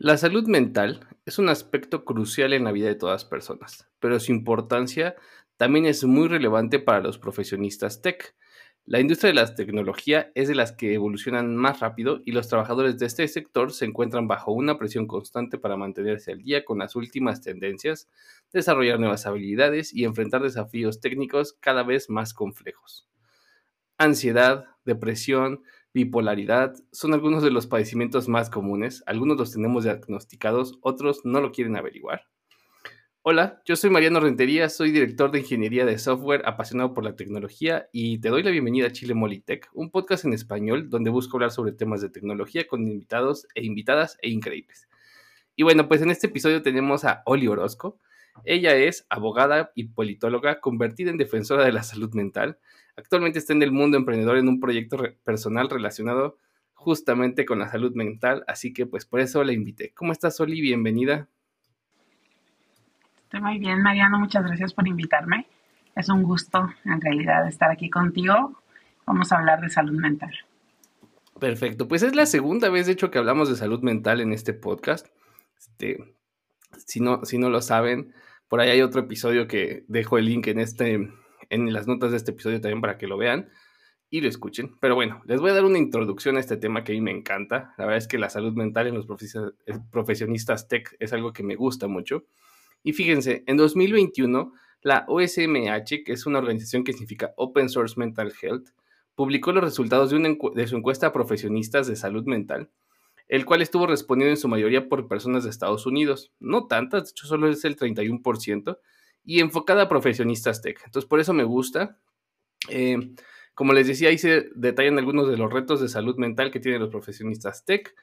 La salud mental es un aspecto crucial en la vida de todas personas, pero su importancia también es muy relevante para los profesionistas tech. La industria de la tecnología es de las que evolucionan más rápido y los trabajadores de este sector se encuentran bajo una presión constante para mantenerse al día con las últimas tendencias, desarrollar nuevas habilidades y enfrentar desafíos técnicos cada vez más complejos. Ansiedad, depresión, bipolaridad son algunos de los padecimientos más comunes. Algunos los tenemos diagnosticados, otros no lo quieren averiguar. Hola, yo soy Mariano Rentería, soy director de ingeniería de software apasionado por la tecnología y te doy la bienvenida a Chile Molitech, un podcast en español donde busco hablar sobre temas de tecnología con invitados e invitadas e increíbles. Y bueno, pues en este episodio tenemos a Oli Orozco. Ella es abogada y politóloga convertida en defensora de la salud mental Actualmente está en el mundo emprendedor en un proyecto personal relacionado justamente con la salud mental, así que pues por eso la invité. ¿Cómo estás, Oli? Bienvenida. Estoy muy bien, Mariano, muchas gracias por invitarme. Es un gusto, en realidad, estar aquí contigo. Vamos a hablar de salud mental. Perfecto, pues es la segunda vez, de hecho, que hablamos de salud mental en este podcast. Este, si, no, si no lo saben, por ahí hay otro episodio que dejo el link en este, en las notas de este episodio también para que lo vean y lo escuchen. Pero bueno, les voy a dar una introducción a este tema que a mí me encanta. La verdad es que la salud mental en los eh, profesionistas tech es algo que me gusta mucho. Y fíjense, en 2021, la OSMH, que es una organización que significa Open Source Mental Health, publicó los resultados de, de su encuesta a profesionistas de salud mental, el cual estuvo respondido en su mayoría por personas de Estados Unidos. No tantas, de hecho solo es el 31%, y enfocada a profesionistas tech. Entonces, por eso me gusta. Eh, como les decía, ahí se detallan algunos de los retos de salud mental que tienen los profesionistas tech.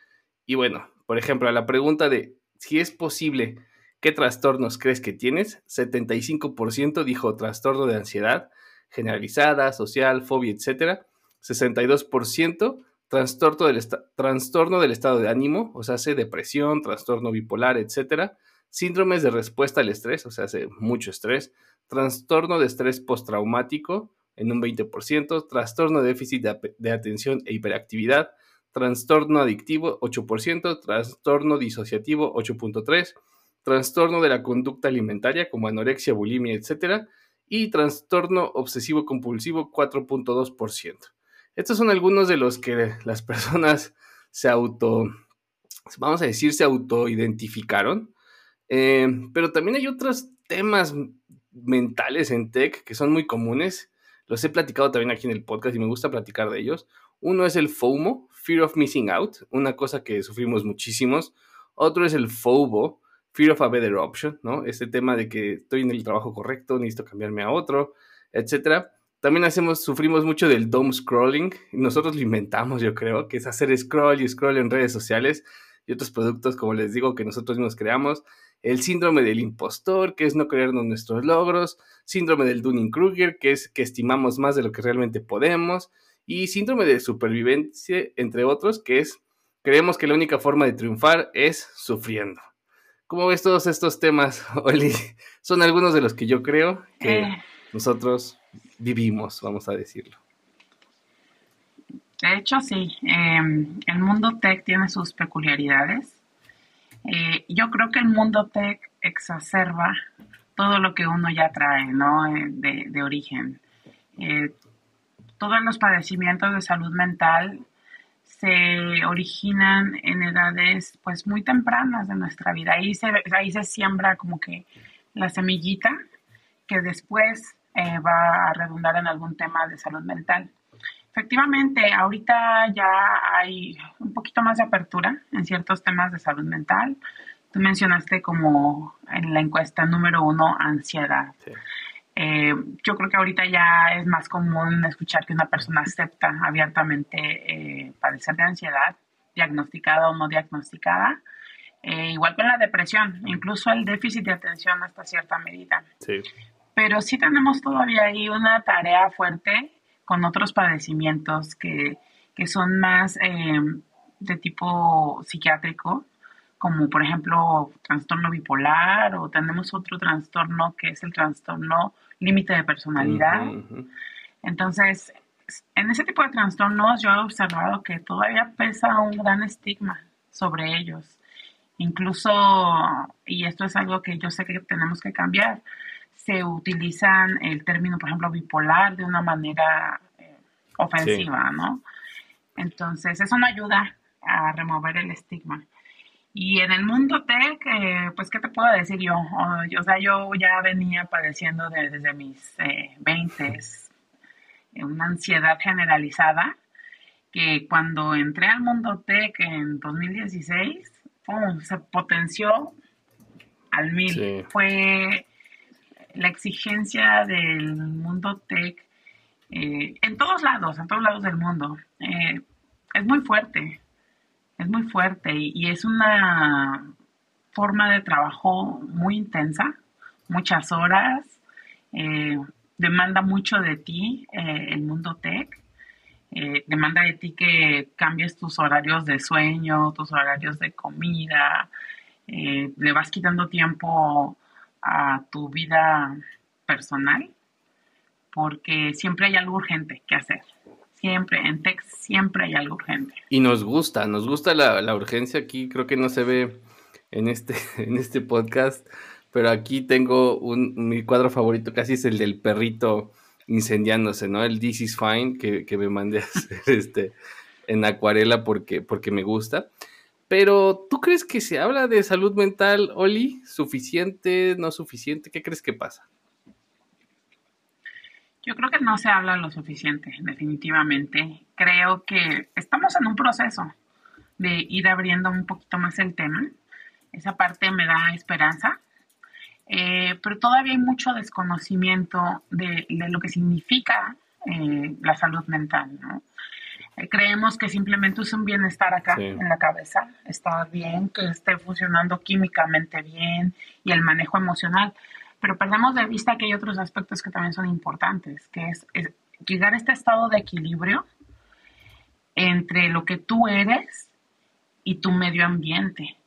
Y bueno, por ejemplo, a la pregunta de si es posible, ¿qué trastornos crees que tienes? 75% dijo trastorno de ansiedad generalizada, social, fobia, etc. 62% trastorno del, estado de ánimo, o sea, hace depresión, trastorno bipolar, etcétera síndromes de respuesta al estrés, o sea, hace mucho estrés, trastorno de estrés postraumático en un 20%, trastorno de déficit de, atención e hiperactividad, trastorno adictivo 8%, trastorno disociativo 8.3%, trastorno de la conducta alimentaria como anorexia, bulimia, etc. Y trastorno obsesivo compulsivo 4.2%. Estos son algunos de los que las personas se auto, vamos a decir, se autoidentificaron eh, pero también hay otros temas mentales en tech que son muy comunes. Los he platicado también aquí en el podcast y me gusta platicar de ellos. Uno es el FOMO, Fear of Missing Out, una cosa que sufrimos muchísimos. Otro es el FOBO, Fear of a Better Option, ¿no? Este tema de que estoy en el trabajo correcto, necesito cambiarme a otro, etc. También hacemos, sufrimos mucho del dome scrolling. Nosotros lo inventamos, yo creo, que es hacer scroll y scroll en redes sociales y otros productos, como les digo, que nosotros mismos creamos el síndrome del impostor, que es no creernos nuestros logros, síndrome del Dunning-Kruger, que es que estimamos más de lo que realmente podemos, y síndrome de supervivencia, entre otros, que es creemos que la única forma de triunfar es sufriendo. ¿Cómo ves todos estos temas, Oli? Son algunos de los que yo creo que eh. nosotros vivimos, vamos a decirlo. De hecho, sí. Em, el mundo tech tiene sus peculiaridades eh, yo creo que el mundo tech exacerba todo lo que uno ya trae, ¿no? Eh, de, origen. Eh, todos los padecimientos de salud mental se originan en edades pues muy tempranas de nuestra vida. Ahí se, ahí se siembra como que la semillita que después va a redundar en algún tema de salud mental. Efectivamente, ahorita ya hay un poquito más de apertura en ciertos temas de salud mental. Tú mencionaste como en la encuesta número uno, ansiedad. Eh, yo creo que ahorita ya es más común escuchar que una persona acepta abiertamente eh, padecer de ansiedad, diagnosticada o no diagnosticada. Eh, igual con la depresión, incluso el déficit de atención hasta cierta medida. Sí. Pero sí tenemos todavía ahí una tarea fuerte con otros padecimientos que, son más eh, de tipo psiquiátrico, como por ejemplo trastorno bipolar o tenemos otro trastorno que es el trastorno límite de personalidad. Entonces, en ese tipo de trastornos yo he observado que todavía pesa un gran estigma sobre ellos. Incluso, y esto es algo que yo sé que tenemos que cambiar, se utilizan el término, por ejemplo, bipolar de una manera eh, ofensiva, ¿no? Entonces, eso no ayuda a remover el estigma. Y en el mundo tech, eh, pues, ¿qué te puedo decir yo? O, sea, yo ya venía padeciendo desde mis eh, 20 una ansiedad generalizada que cuando entré al mundo tech en 2016, se potenció al mil. Fue la exigencia del mundo tech eh, en todos lados, en todos lados del mundo. Eh, es muy fuerte, es muy fuerte y, es una forma de trabajo muy intensa, muchas horas, eh, demanda mucho de ti el mundo tech. demanda de ti que cambies tus horarios de sueño, tus horarios de comida, le vas quitando tiempo a tu vida personal, porque siempre hay algo urgente que hacer. Siempre, en Tex siempre hay algo urgente. Y nos gusta, nos gusta la, urgencia aquí, creo que no se ve en este, en este podcast, pero aquí tengo un, mi cuadro favorito, casi es el del perrito incendiándose, ¿no? El This is Fine, que, que me mandé hacer este, en acuarela porque, porque me gusta. Pero, ¿tú crees que se habla de salud mental, Oli? ¿Suficiente, no suficiente? ¿Qué crees que pasa? Yo creo que no se habla lo suficiente, definitivamente. Creo que estamos en un proceso de ir abriendo un poquito más el tema. Esa parte me da esperanza. Eh, pero todavía hay mucho desconocimiento de, lo que significa eh, la salud mental, ¿no? Creemos que simplemente es un bienestar acá en la cabeza, estar bien, que esté funcionando químicamente bien y el manejo emocional. Pero perdemos de vista que hay otros aspectos que también son importantes, que es, llegar a este estado de equilibrio entre lo que tú eres y tu medio ambiente.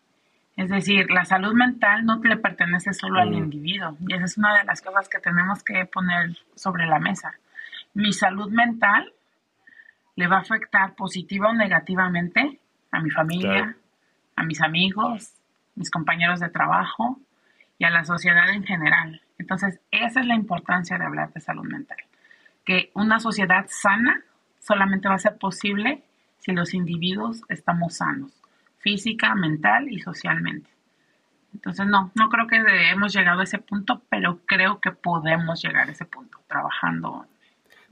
Es decir, la salud mental no le pertenece solo al individuo y esa es una de las cosas que tenemos que poner sobre la mesa. Mi salud mental le va a afectar positiva o negativamente a mi familia, a mis amigos, mis compañeros de trabajo y a la sociedad en general. Entonces, esa es la importancia de hablar de salud mental. Que una sociedad sana solamente va a ser posible si los individuos estamos sanos, física, mental y socialmente. Entonces, no, no creo que hemos llegado a ese punto, pero creo que podemos llegar a ese punto trabajando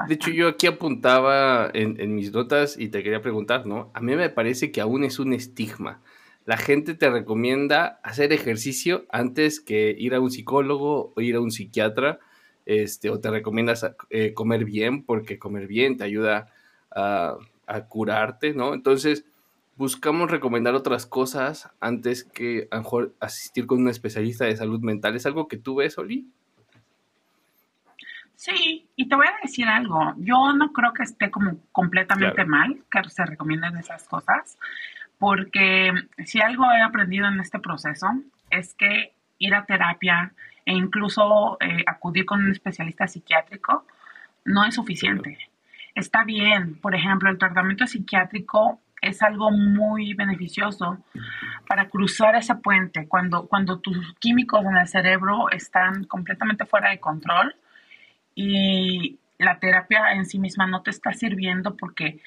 de hecho, yo aquí apuntaba en, mis notas y te quería preguntar, ¿no? A mí me parece que aún es un estigma. La gente te recomienda hacer ejercicio antes que ir a un psicólogo o ir a un psiquiatra, este, o te recomiendas eh, comer bien porque comer bien te ayuda a, curarte, ¿no? Entonces, buscamos recomendar otras cosas antes que a mejor asistir con un especialista de salud mental. ¿Es algo que tú ves, Oli? Sí, y te voy a decir algo, yo no creo que esté como completamente mal que se recomienden esas cosas, porque si algo he aprendido en este proceso es que ir a terapia e incluso eh, acudir con un especialista psiquiátrico no es suficiente. Está bien, por ejemplo, el tratamiento psiquiátrico es algo muy beneficioso para cruzar ese puente cuando, cuando tus químicos en el cerebro están completamente fuera de control y la terapia en sí misma no te está sirviendo porque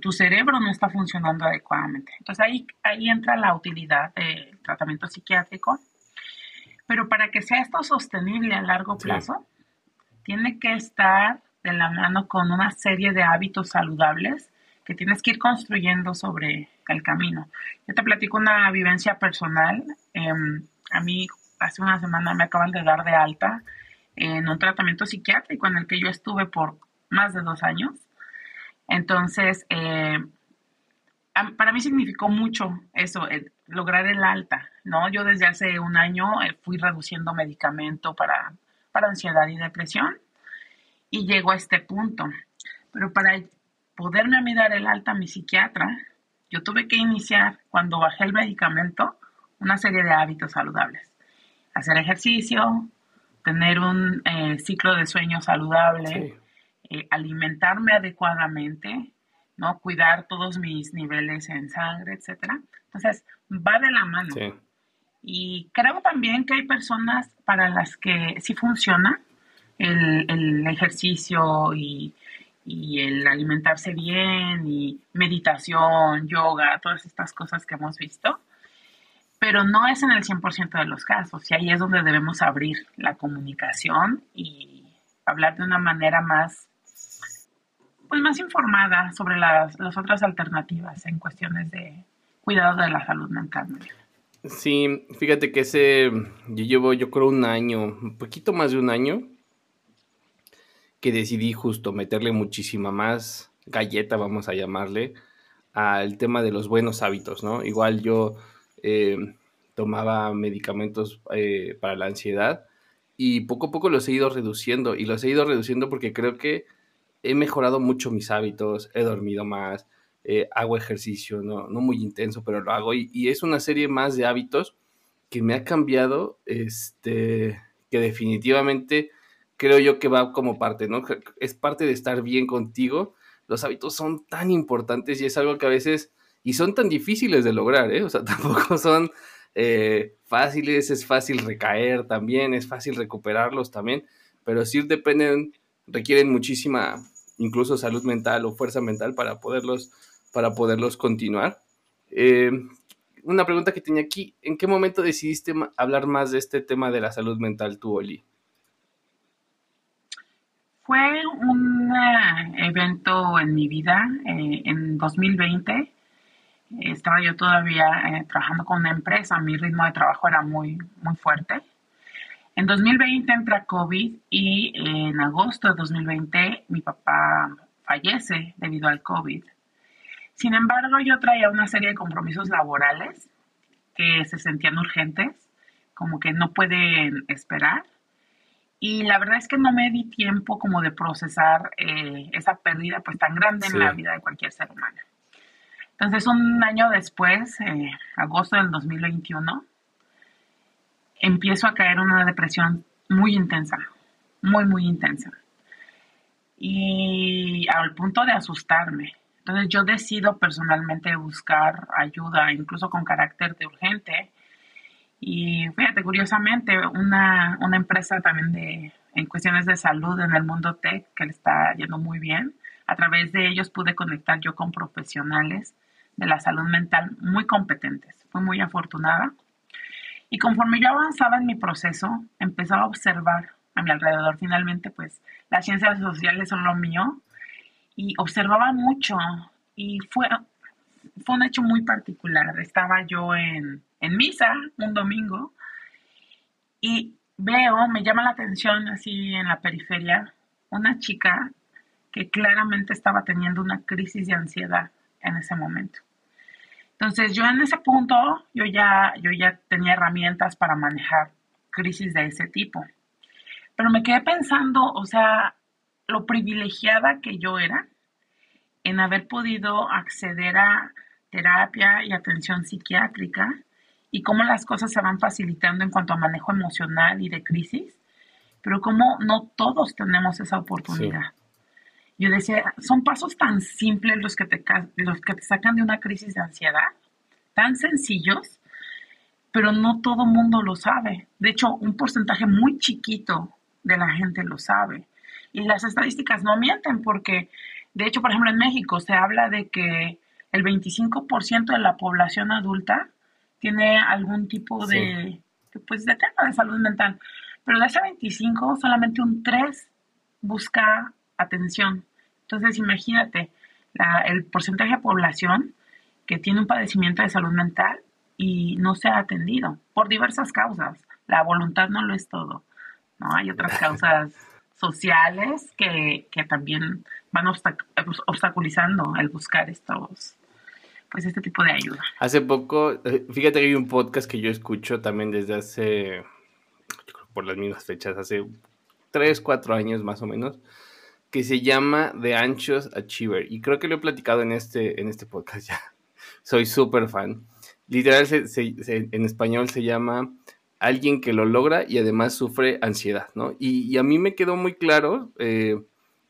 tu cerebro no está funcionando adecuadamente. Entonces ahí, ahí entra la utilidad del tratamiento psiquiátrico. Pero para que sea esto sostenible a largo plazo, tiene que estar de la mano con una serie de hábitos saludables que tienes que ir construyendo sobre el camino. Yo te platico una vivencia personal. Em, a mí hace una semana me acaban de dar de alta en un tratamiento psiquiátrico en el que yo estuve por más de dos años. Entonces, eh, para mí significó mucho eso, lograr el alta, ¿no? Yo desde hace un año eh, fui reduciendo medicamento para, para ansiedad y depresión y llego a este punto. Pero para poderme a mí dar el alta a mi psiquiatra, yo tuve que iniciar, cuando bajé el medicamento, una serie de hábitos saludables. Hacer ejercicio, tener un eh, ciclo de sueño saludable, eh, alimentarme adecuadamente, ¿no? Cuidar todos mis niveles en sangre, etcétera. Entonces, va de la mano. Y creo también que hay personas para las que sí funciona el, ejercicio y, y, el alimentarse bien y meditación, yoga, todas estas cosas que hemos visto. Pero no es en el 100% de los casos y ahí es donde debemos abrir la comunicación y hablar de una manera más pues más informada sobre las, las otras alternativas en cuestiones de cuidado de la salud mental. Sí, fíjate que ese, yo llevo yo creo un año, un poquito más de un año, que decidí justo meterle muchísima más galleta, vamos a llamarle, al tema de los buenos hábitos, ¿no? Igual yo eh, tomaba medicamentos eh, para la ansiedad y poco a poco los he ido reduciendo y los he ido reduciendo porque creo que he mejorado mucho mis hábitos, he dormido más, eh, hago ejercicio, no, no, muy intenso, pero lo hago. Y, es una serie más de hábitos que me ha cambiado, este, que definitivamente creo yo que va como parte, ¿no? Es parte de estar bien contigo. Los hábitos son tan importantes y es algo que a veces, y son tan difíciles de lograr, ¿eh? O sea, tampoco son eh, fáciles, es fácil recaer también, es fácil recuperarlos también, pero sí dependen, requieren muchísima, incluso salud mental o fuerza mental para poderlos para poderlos continuar. Eh, una pregunta que tenía aquí, ¿en qué momento decidiste hablar más de este tema de la salud mental tú, Oli? Fue un eh, evento en mi vida eh, en 2020. Estaba yo todavía trabajando con una empresa, mi ritmo de trabajo era muy, muy fuerte. En 2020 entra COVID y en agosto de 2020 mi papá fallece debido al COVID. Sin embargo, yo traía una serie de compromisos laborales que se sentían urgentes, como que no pueden esperar. Y la verdad es que no me di tiempo como de procesar eh, esa pérdida pues tan grande en la vida de cualquier ser humano. Entonces, un año después, eh, agosto del 2021, empiezo a caer en una depresión muy intensa, muy, muy intensa. Y al punto de asustarme. Entonces yo decido personalmente buscar ayuda, incluso con carácter de urgente. Y fíjate, curiosamente, una, una empresa también de, en cuestiones de salud en el mundo tech que le está yendo muy bien. A través de ellos pude conectar yo con profesionales de la salud mental muy competentes. Fui muy afortunada. Y conforme yo avanzaba en mi proceso, empezaba a observar a mi alrededor. Finalmente, pues las ciencias sociales son lo mío y observaba mucho y fue, fue un hecho muy particular. Estaba yo en, en misa un domingo y veo, me llama la atención así en la periferia, una chica que claramente estaba teniendo una crisis de ansiedad en ese momento. Entonces yo en ese punto, yo ya, yo ya tenía herramientas para manejar crisis de ese tipo. Pero me quedé pensando, o sea, lo privilegiada que yo era en haber podido acceder a terapia y atención psiquiátrica y cómo las cosas se van facilitando en cuanto a manejo emocional y de crisis, pero cómo no todos tenemos esa oportunidad. Yo decía, son pasos tan simples los que, te, los que te sacan de una crisis de ansiedad, tan sencillos, pero no todo mundo lo sabe. De hecho, un porcentaje muy chiquito de la gente lo sabe. Y las estadísticas no mienten porque, de hecho, por ejemplo, en México se habla de que el 25% de la población adulta tiene algún tipo de, pues, de tema de salud mental. Pero de ese 25, solamente un 3 busca atención. Entonces, imagínate el porcentaje de población que tiene un padecimiento de salud mental y no se ha atendido por diversas causas. La voluntad no lo es todo. ¿no? Hay otras causas sociales que, también van obstaculizando el buscar estos, pues este tipo de ayuda. Hace poco, eh, fíjate que hay un podcast que yo escucho también desde hace, por las mismas fechas, hace 3, 4 años más o menos, que se llama The Anxious Achiever. Y creo que lo he platicado en este, en este podcast ya. Soy súper fan. Literal, en español se llama alguien que lo logra y además sufre ansiedad, ¿no? Y, a mí me quedó muy claro eh,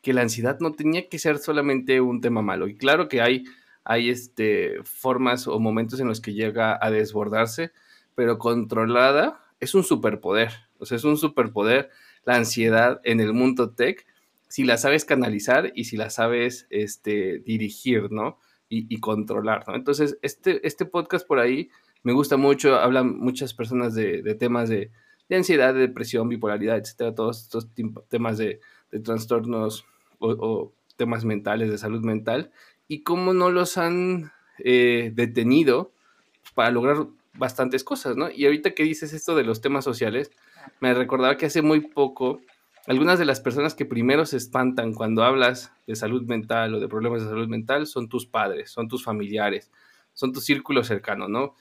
que la ansiedad no tenía que ser solamente un tema malo. Y claro que hay, hay este, formas o momentos en los que llega a desbordarse, pero controlada es un superpoder. O sea, es un superpoder la ansiedad en el mundo tech si la sabes canalizar y si la sabes este, dirigir, ¿no? Y, controlar, ¿no? Entonces, este, este podcast por ahí me gusta mucho, hablan muchas personas de, temas de, ansiedad, de depresión, bipolaridad, etcétera, todos estos temas de, trastornos o, temas mentales, de salud mental, y cómo no los han eh, detenido para lograr bastantes cosas, ¿no? Y ahorita que dices esto de los temas sociales, me recordaba que hace muy poco algunas de las personas que primero se espantan cuando hablas de salud mental o de problemas de salud mental son tus padres, son tus familiares, son tu círculo cercano, ¿no?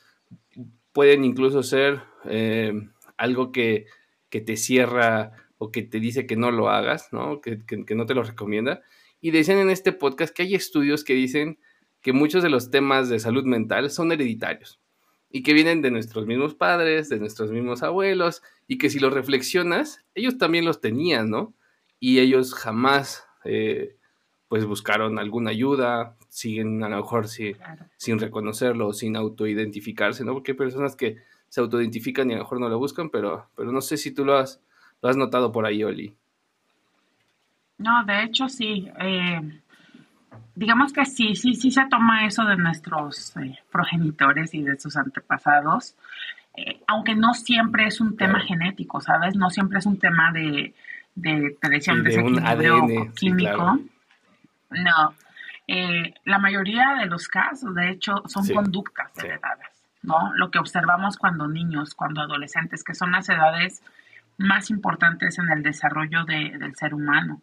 Pueden incluso ser eh, algo que, te cierra o que te dice que no lo hagas, ¿no? Que, que no te lo recomienda. Y decían en este podcast que hay estudios que dicen que muchos de los temas de salud mental son hereditarios y que vienen de nuestros mismos padres, de nuestros mismos abuelos, y que si lo reflexionas, ellos también los tenían, ¿no? Y ellos jamás, eh, pues, buscaron alguna ayuda, siguen a lo mejor sin reconocerlo, sin autoidentificarse, ¿no? Porque hay personas que se autoidentifican y a lo mejor no lo buscan, pero, pero no sé si tú lo has, lo has notado por ahí, Oli. No, de hecho sí. Eh, digamos que sí, sí, sí se toma eso de nuestros eh, progenitores y de sus antepasados, eh, aunque no siempre es un tema genético, ¿sabes? No siempre es un tema de, de te decía, un químico. No, eh, la mayoría de los casos, de hecho, son conductas heredadas, ¿no? Lo que observamos cuando niños, cuando adolescentes, que son las edades más importantes en el desarrollo del ser humano.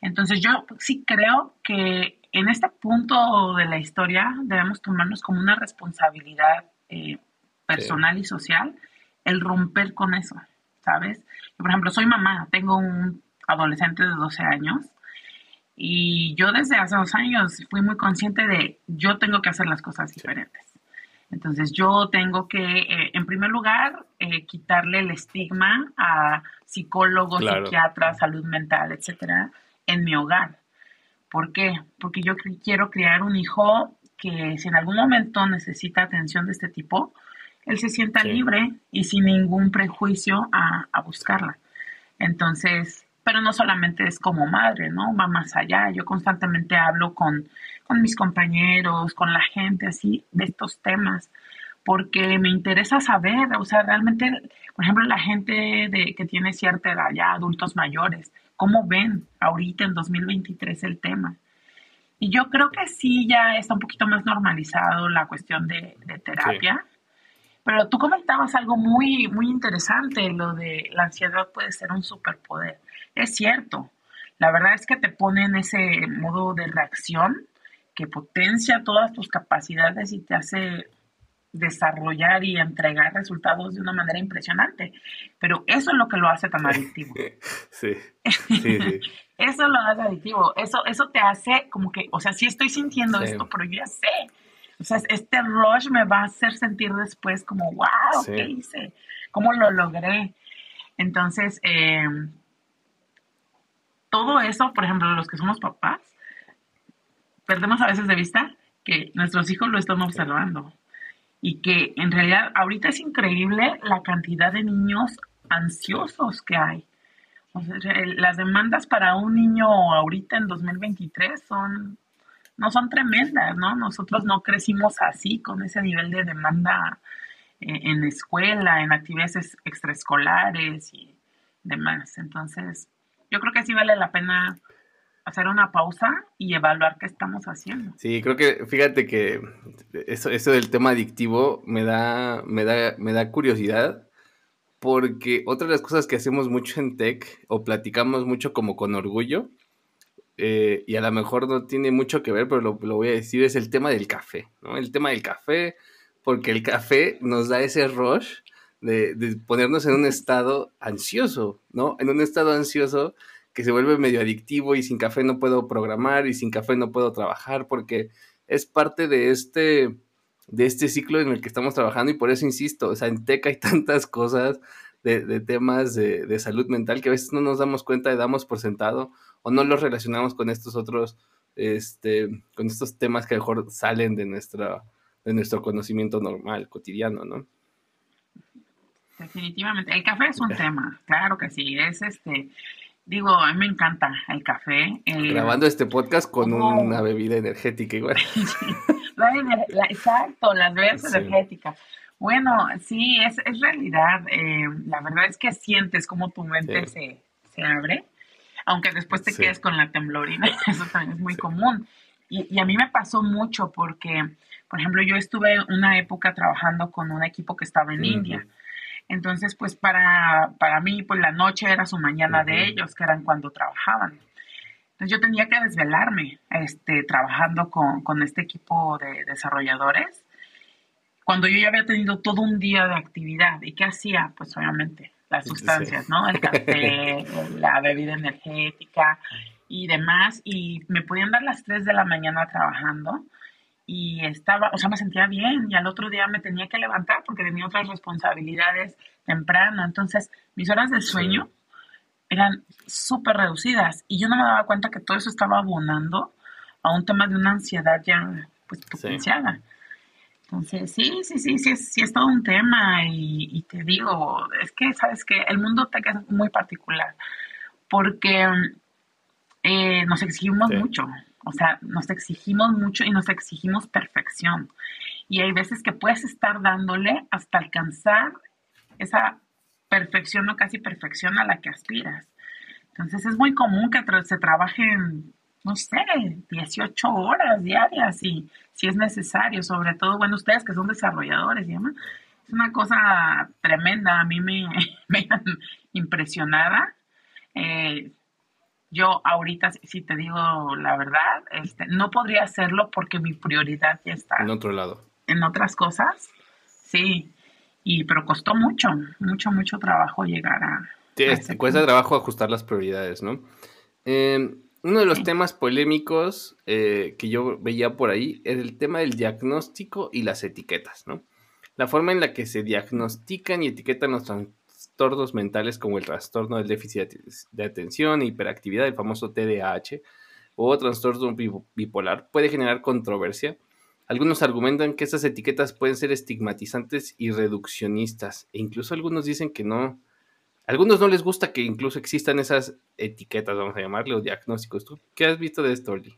Entonces yo sí creo que en este punto de la historia debemos tomarnos como una responsabilidad eh, personal y social el romper con eso, ¿sabes? por ejemplo, soy mamá, tengo un adolescente de 12 años y yo desde hace dos años fui muy consciente de yo tengo que hacer las cosas diferentes. Entonces yo tengo que, eh, en primer lugar, eh, quitarle el estigma a psicólogos, psiquiatras, salud mental, etcétera, en mi hogar. ¿Por qué? Porque yo quiero criar un hijo que si en algún momento necesita atención de este tipo, él se sienta libre y sin ningún prejuicio a, buscarla. Entonces, pero no solamente es como madre, ¿no? Va más allá. Yo constantemente hablo con, con mis compañeros, con la gente así de estos temas, porque me interesa saber, o sea, realmente, por ejemplo, la gente de, que tiene cierta edad, ya adultos mayores, ¿Cómo ven ahorita en 2023 el tema? Y yo creo que sí ya está un poquito más normalizado la cuestión de, terapia. Pero tú comentabas algo muy, muy interesante, lo de la ansiedad puede ser un superpoder. Es cierto, la verdad es que te pone en ese modo de reacción que potencia todas tus capacidades y te hace desarrollar y entregar resultados de una manera impresionante. Pero eso es lo que lo hace tan adictivo. Sí. sí, eso lo hace adictivo. Eso, eso te hace como que, o sea, sí estoy sintiendo esto, pero yo ya sé. O sea, este rush me va a hacer sentir después como, wow, ¿qué hice? ¿Cómo lo logré? Entonces, em, todo eso, por ejemplo, los que somos papás, perdemos a veces de vista que nuestros hijos lo están observando y que en realidad ahorita es increíble la cantidad de niños ansiosos que hay. las demandas para un niño ahorita en 2023 son no son tremendas, ¿no? Nosotros no crecimos así con ese nivel de demanda eh, en escuela, en actividades extraescolares y demás. Entonces, yo creo que sí vale la pena hacer una pausa y evaluar qué estamos haciendo. Sí, creo que fíjate que eso, eso del tema adictivo me da, me da, me da curiosidad porque otra de las cosas que hacemos mucho en tech o platicamos mucho como con orgullo eh, y a lo mejor no tiene mucho que ver, pero lo, lo, voy a decir, es el tema del café, ¿no? El tema del café, porque el café nos da ese rush de, de ponernos en un estado ansioso, ¿no? En un estado ansioso que se vuelve medio adictivo y sin café no puedo programar y sin café no puedo trabajar porque es parte de este, de este ciclo en el que estamos trabajando y por eso insisto, o sea, en TEC hay tantas cosas de, temas de, salud mental que a veces no nos damos cuenta, de damos por sentado o no los relacionamos con estos otros, este, con estos temas que mejor salen de, nuestra, de nuestro conocimiento normal, cotidiano, ¿no? Definitivamente. El café es un tema, claro que sí. Es este, digo, a mí me encanta el café. Grabando este podcast con una bebida energética igual. exacto, las bebidas energéticas. Bueno, sí, es, es realidad. Eh, la verdad es que sientes como tu mente se, se, abre, aunque después te quedes con la temblorina. Eso también es muy común. Y, y, a mí me pasó mucho porque, por ejemplo, yo estuve una época trabajando con un equipo que estaba en India. Entonces, pues para, para mí, pues la noche era su mañana de ellos, que eran cuando trabajaban. Entonces yo tenía que desvelarme este, trabajando con, con este equipo de desarrolladores cuando yo ya había tenido todo un día de actividad. ¿Y qué hacía? Pues obviamente las sustancias, ¿no? El café, la bebida energética y demás. Y me podían dar las 3 de la mañana trabajando y estaba, o sea, me sentía bien y al otro día me tenía que levantar porque tenía otras responsabilidades temprano. Entonces, mis horas de sueño eran súper reducidas y yo no me daba cuenta que todo eso estaba abonando a un tema de una ansiedad ya pues potenciada. Entonces, sí, sí, sí, sí, es, sí es todo un tema y, te digo, es que, ¿sabes que El mundo tech es muy particular porque eh, nos exigimos mucho, o sea, nos exigimos mucho y nos exigimos perfección. Y hay veces que puedes estar dándole hasta alcanzar esa perfección o casi perfección a la que aspiras. Entonces es muy común que se trabaje en no sé, 18 horas diarias y si es necesario, sobre todo, bueno, ustedes que son desarrolladores demás, es una cosa tremenda, a mí me, me impresionada. Eh, yo ahorita, si te digo la verdad, este, no podría hacerlo porque mi prioridad ya está. En otro lado. En otras cosas, sí. Y, pero costó mucho, mucho, mucho trabajo llegar a... Sí, cuesta trabajo ajustar las prioridades, ¿no? Eh, uno de los temas polémicos eh, que yo veía por ahí es el tema del diagnóstico y las etiquetas, ¿no? La forma en la que se diagnostican y etiquetan los trastornos mentales como el trastorno del déficit de atención hiperactividad, el famoso TDAH, o trastorno bipolar, puede generar controversia. Algunos argumentan que estas etiquetas pueden ser estigmatizantes y reduccionistas, e incluso algunos dicen que no, algunos no les gusta que incluso existan esas etiquetas, vamos a llamarle, o diagnósticos. ¿Tú qué has visto de esto, Oli?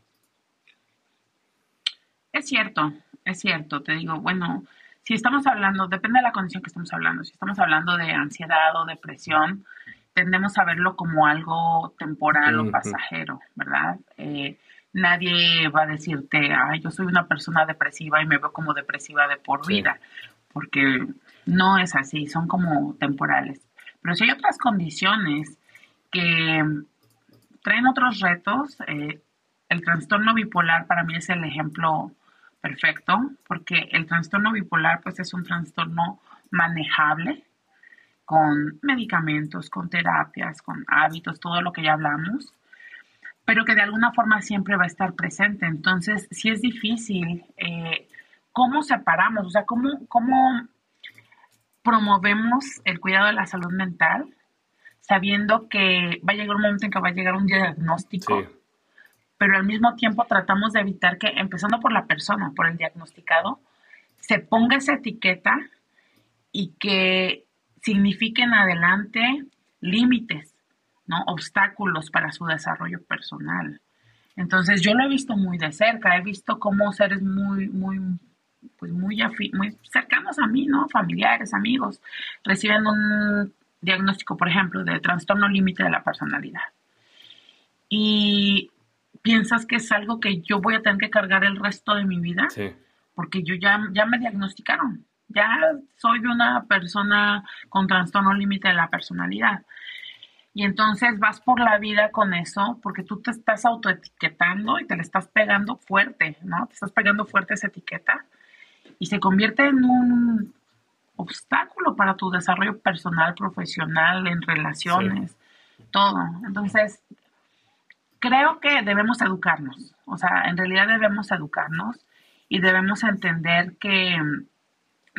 Es cierto, es cierto. Te digo, bueno, si estamos hablando, depende de la condición que estamos hablando. Si estamos hablando de ansiedad o depresión, tendemos a verlo como algo temporal o pasajero, ¿verdad? Eh, nadie va a decirte, ay, yo soy una persona depresiva y me veo como depresiva de por vida, porque no es así, son como temporales. Pero si hay otras condiciones que traen otros retos, eh, el trastorno bipolar para mí es el ejemplo perfecto, porque el trastorno bipolar pues es un trastorno manejable con medicamentos, con terapias, con hábitos, todo lo que ya hablamos, pero que de alguna forma siempre va a estar presente. Entonces, si es difícil, eh, ¿cómo separamos? O sea, ¿cómo, cómo promovemos el cuidado de la salud mental sabiendo que va a llegar un momento en que va a llegar un diagnóstico, pero al mismo tiempo tratamos de evitar que, empezando por la persona, por el diagnosticado, se ponga esa etiqueta y que signifiquen adelante límites, ¿no? Obstáculos para su desarrollo personal. Entonces yo lo he visto muy de cerca, he visto cómo seres muy, muy pues muy, muy cercanos a mí, ¿no? Familiares, amigos, reciben un diagnóstico, por ejemplo, de trastorno límite de la personalidad. Y piensas que es algo que yo voy a tener que cargar el resto de mi vida, sí. porque yo ya, ya me diagnosticaron, ya soy una persona con trastorno límite de la personalidad. Y entonces vas por la vida con eso porque tú te estás autoetiquetando y te le estás pegando fuerte, ¿no? Te estás pegando fuerte esa etiqueta y se convierte en un obstáculo para tu desarrollo personal, profesional, en relaciones, todo. Entonces, creo que debemos educarnos, o sea, en realidad debemos educarnos y debemos entender que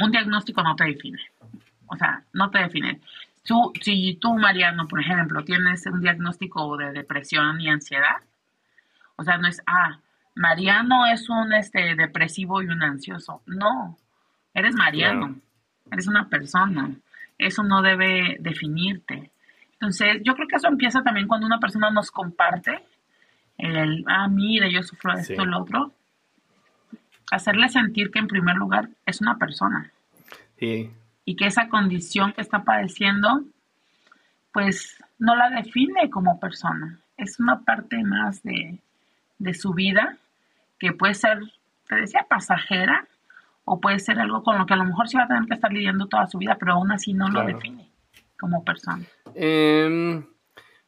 un diagnóstico no te define, o sea, no te define. Tú, si tú, Mariano, por ejemplo, tienes un diagnóstico de depresión y ansiedad, o sea, no es, ah, Mariano es un este, depresivo y un ansioso. No, eres Mariano, eres una persona. eso no debe definirte. Entonces, yo creo que eso empieza también cuando una persona nos comparte el, ah, mira, yo sufro esto, y lo otro. Hacerle sentir que en primer lugar es una persona. Sí. Y que esa condición que está padeciendo, pues no la define como persona. Es una parte más de, de su vida que puede ser, te decía, pasajera, o puede ser algo con lo que a lo mejor sí va a tener que estar lidiando toda su vida, pero aún así no lo define como persona. Em,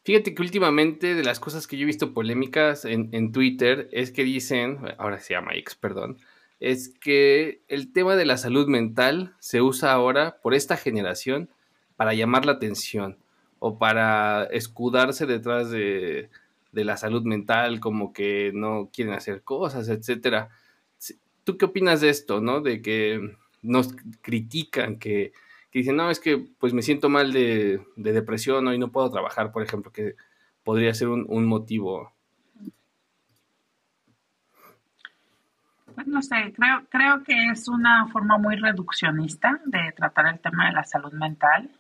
fíjate que últimamente de las cosas que yo he visto polémicas en, Twitter es que dicen, ahora se llama X, perdón, es que el tema de la salud mental se usa ahora por esta generación para llamar la atención o para escudarse detrás de, de la salud mental, como que no quieren hacer cosas, etcétera. ¿Tú qué opinas de esto, no? De que nos critican, que, dicen, no, es que pues me siento mal de, depresión y no puedo trabajar, por ejemplo, que podría ser un, motivo. Pues no sé, creo, creo que es una forma muy reduccionista de tratar el tema de la salud mental.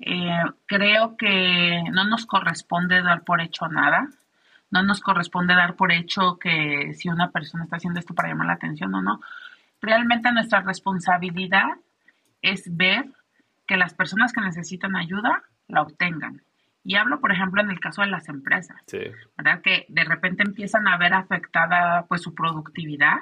Eh, creo que no nos corresponde dar por hecho nada no nos corresponde dar por hecho que si una persona está haciendo esto para llamar la atención o no. Realmente nuestra responsabilidad es ver que las personas que necesitan ayuda la obtengan. Y hablo, por ejemplo, en el caso de las empresas, ¿verdad? Que de repente empiezan a ver afectada pues su productividad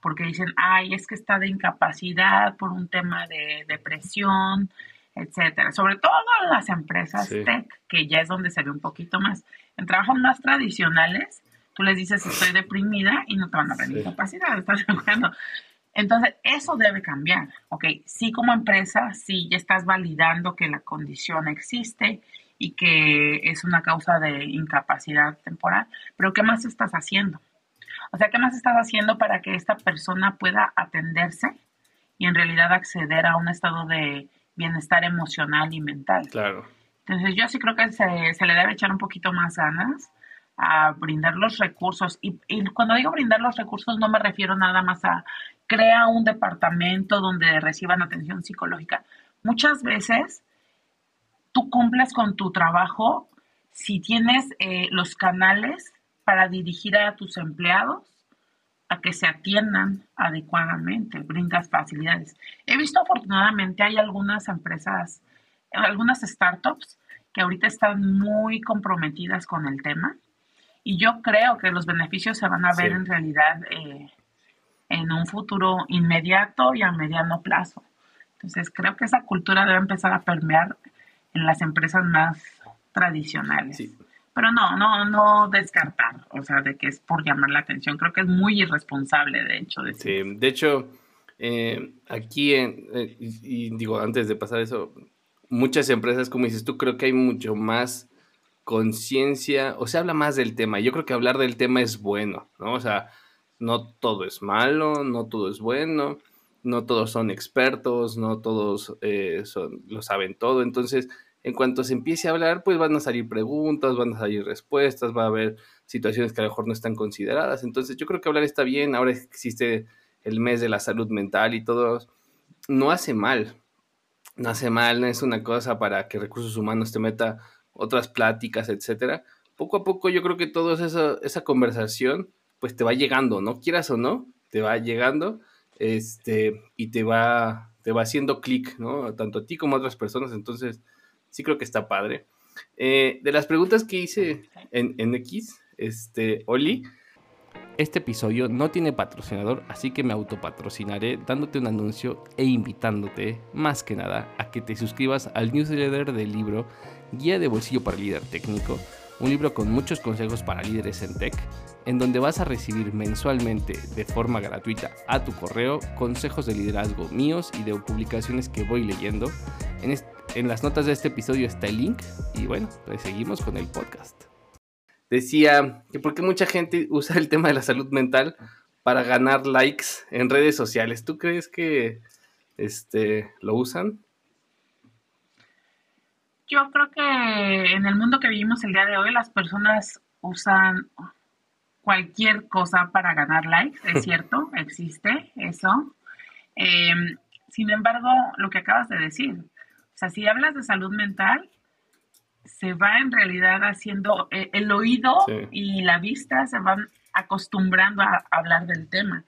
porque dicen, ay, es que está de incapacidad por un tema de depresión, etcétera. Sobre todo las empresas tech, que ya es donde se ve un poquito más. En trabajos más tradicionales, tú les dices estoy deprimida y no te van a dar capacidad, ¿estás de acuerdo? Entonces, eso debe cambiar, ¿ok? Sí como empresa, sí ya estás validando que la condición existe y que es una causa de incapacidad temporal, pero ¿qué más estás haciendo? O sea, ¿qué más estás haciendo para que esta persona pueda atenderse y en realidad acceder a un estado de bienestar emocional y mental? Claro. Entonces yo sí creo que se, le debe echar un poquito más ganas a brindar los recursos. Y, cuando digo brindar los recursos no me refiero nada más a crea un departamento donde reciban atención psicológica. Muchas veces tú cumples con tu trabajo si tienes eh, los canales para dirigir a tus empleados a que se atiendan adecuadamente, brindas facilidades. He visto afortunadamente hay algunas empresas algunas startups que ahorita están muy comprometidas con el tema y yo creo que los beneficios se van a ver en realidad eh, en un futuro inmediato y a mediano plazo. Entonces creo que esa cultura debe empezar a permear en las empresas más tradicionales. Pero no, no, no descartar, o sea, de que es por llamar la atención. Creo que es muy irresponsable, de hecho. Sí, de hecho, eh, aquí, en, eh, y, digo, antes de pasar eso, muchas empresas, como dices tú, creo que hay mucho más conciencia, o se habla más del tema. Yo creo que hablar del tema es bueno, ¿no? O sea, no todo es malo, no todo es bueno, no todos son expertos, no todos eh, lo saben todo. Entonces, en cuanto se empiece a hablar, pues van a salir preguntas, van a salir respuestas, va a haber situaciones que a lo mejor no están consideradas. Entonces, yo creo que hablar está bien. Ahora existe el mes de la salud mental y todo. No hace mal, no hace mal, no es una cosa para que recursos humanos te meta otras pláticas, etcétera. Poco a poco yo creo que toda esa, esa conversación pues te va llegando, ¿no? Quieras o no, te va llegando este, y te va, te va haciendo clic, ¿no? Tanto a ti como a otras personas, entonces sí creo que está padre. Eh, de las preguntas que hice en, en X, este, Oli, este episodio no tiene patrocinador, así que me autopatrocinaré dándote un anuncio e invitándote, más que nada, a que te suscribas al newsletter del libro Guía de Bolsillo para Líder Técnico, un libro con muchos consejos para líderes en tech, en donde vas a recibir mensualmente de forma gratuita a tu correo consejos de liderazgo míos y de publicaciones que voy leyendo. En, en las notas de este episodio está el link y bueno, pues seguimos con el podcast decía que porque mucha gente usa el tema de la salud mental para ganar likes en redes sociales. ¿Tú crees que este lo usan? Yo creo que en el mundo que vivimos el día de hoy las personas usan cualquier cosa para ganar likes, es cierto, existe eso. Em, sin embargo, lo que acabas de decir, O sea, si hablas de salud mental, se va en realidad haciendo, eh, el oído y la vista se van acostumbrando a hablar del tema.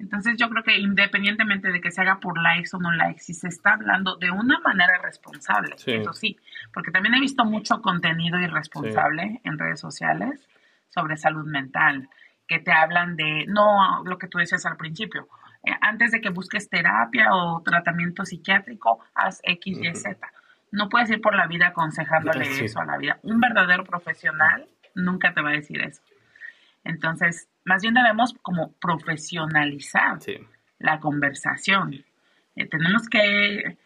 Entonces yo creo que independientemente de que se haga por likes o no likes, si se está hablando de una manera responsable, eso sí, porque también he visto mucho contenido irresponsable en redes sociales sobre salud mental, que te hablan de, no, lo que tú decías al principio, eh, antes de que busques terapia o tratamiento psiquiátrico, haz X, Y, Z. No puedes ir por la vida aconsejándole eso a la vida. Un verdadero profesional nunca te va a decir eso. Entonces, más bien debemos como profesionalizar la conversación. Eh, tenemos que,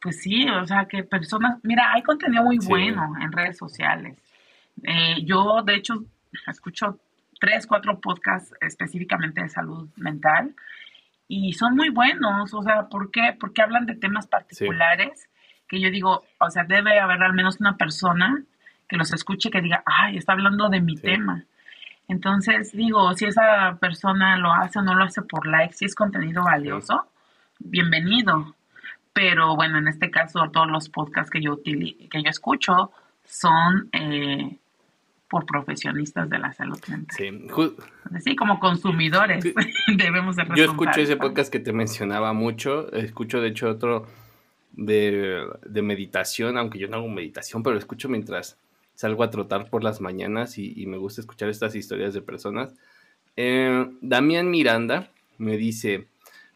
pues sí, o sea, que personas, mira, hay contenido muy bueno en redes sociales. Eh, yo, de hecho, escucho tres, cuatro podcasts específicamente de salud mental y son muy buenos, o sea, ¿por qué? Porque hablan de temas particulares que yo digo, o sea, debe haber al menos una persona que los escuche que diga, ay, está hablando de mi tema. Entonces, digo, si esa persona lo hace o no lo hace por like, si es contenido valioso, bienvenido. Pero bueno, en este caso, todos los podcasts que yo, que yo escucho son eh, por profesionistas de la salud mental. Sí, sí como consumidores debemos ser Yo escucho ese podcast que te mencionaba mucho, escucho de hecho otro de, de meditación, aunque yo no hago meditación, pero escucho mientras salgo a trotar por las mañanas y, me gusta escuchar estas historias de personas. Eh, Damián Miranda me dice,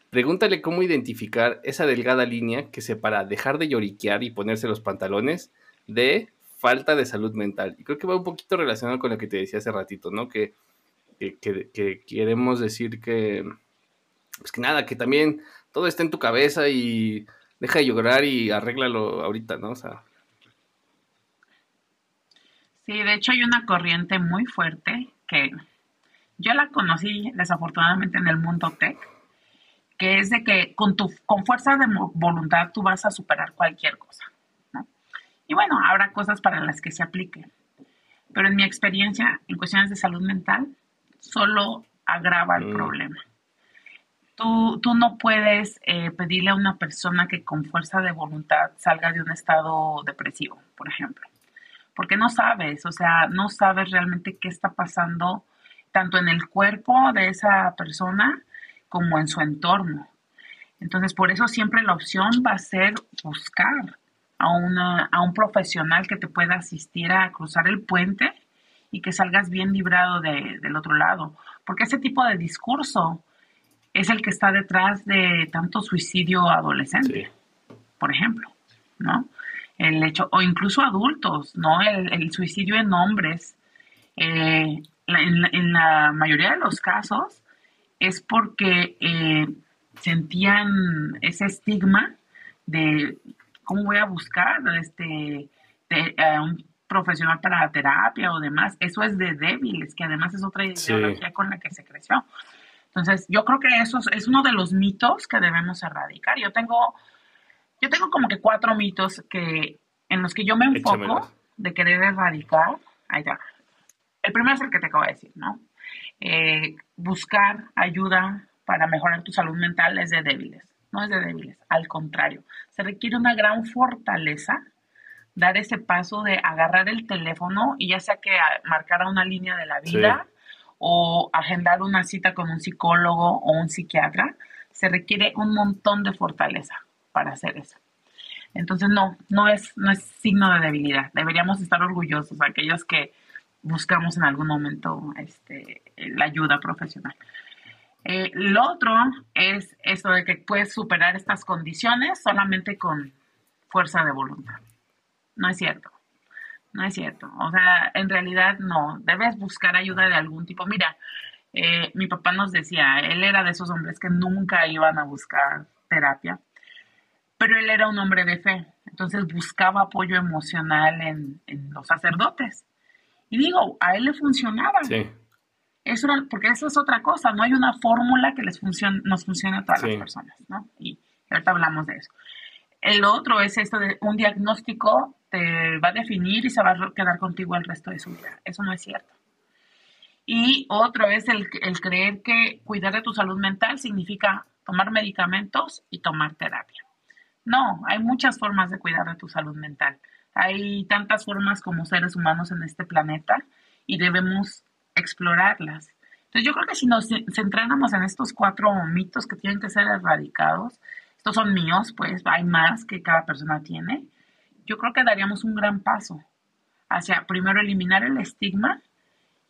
pregúntale cómo identificar esa delgada línea que separa dejar de lloriquear y ponerse los pantalones de falta de salud mental. Y creo que va un poquito relacionado con lo que te decía hace ratito, ¿no? Que, que, queremos decir que, pues que nada, que también todo está en tu cabeza y deja de llorar y arréglalo ahorita, ¿no? O sea, Sí, de hecho hay una corriente muy fuerte que yo la conocí desafortunadamente en el mundo tech, que es de que con tu con fuerza de voluntad tú vas a superar cualquier cosa. Y bueno, habrá cosas para las que se aplique. Pero en mi experiencia, en cuestiones de salud mental, solo agrava el mm. problema. Tú, tú, no puedes eh, pedirle a una persona que con fuerza de voluntad salga de un estado depresivo, por ejemplo porque no sabes, o sea, no sabes realmente qué está pasando tanto en el cuerpo de esa persona como en su entorno. Entonces, por eso siempre la opción va a ser buscar a, una, a un profesional que te pueda asistir a cruzar el puente y que salgas bien librado del otro lado. Porque ese tipo de discurso es el que está detrás de tanto suicidio adolescente, por ejemplo, ¿no? el hecho, o incluso adultos, ¿no? El, suicidio en hombres, eh, en, la, mayoría de los casos, es porque eh, sentían ese estigma de cómo voy a buscar este, un profesional para la terapia o demás. Eso es de débiles, que además es otra ideología con la que se creció. Entonces, yo creo que eso es uno de los mitos que debemos erradicar. Yo tengo yo tengo como que cuatro mitos que, en los que yo me enfoco de querer erradicar. Ahí está. El primero es el que te acabo de decir, ¿no? Eh, buscar ayuda para mejorar tu salud mental es de débiles. No es de débiles, al contrario. Se requiere una gran fortaleza dar ese paso de agarrar el teléfono y ya sea que marcar una línea de la vida o agendar una cita con un psicólogo o un psiquiatra, se requiere un montón de fortaleza para hacer eso. Entonces, no, no es, no es signo de debilidad. Deberíamos estar orgullosos, aquellos que buscamos en algún momento este, la ayuda profesional. Eh, lo otro es eso de que puedes superar estas condiciones solamente con fuerza de voluntad. No es cierto. No es cierto. O sea, en realidad no. Debes buscar ayuda de algún tipo. Mira, eh, mi papá nos decía, él era de esos hombres que nunca iban a buscar terapia pero él era un hombre de fe, entonces buscaba apoyo emocional en, los sacerdotes. Y digo, a él le funcionaba. Sí. Eso porque eso es otra cosa, no hay una fórmula que les funcione, nos funcione a todas las personas, ¿no? Y ahorita hablamos de eso. El otro es esto de un diagnóstico te va a definir y se va a quedar contigo el resto de su vida. Eso no es cierto. Y otro es el, el creer que cuidar de tu salud mental significa tomar medicamentos y tomar terapia. No, hay muchas formas de cuidar de tu salud mental. Hay tantas formas como seres humanos en este planeta y debemos explorarlas. Entonces yo creo que si nos centráramos en estos cuatro mitos que tienen que ser erradicados, estos son míos, pues hay más que cada persona tiene, yo creo que daríamos un gran paso hacia primero eliminar el estigma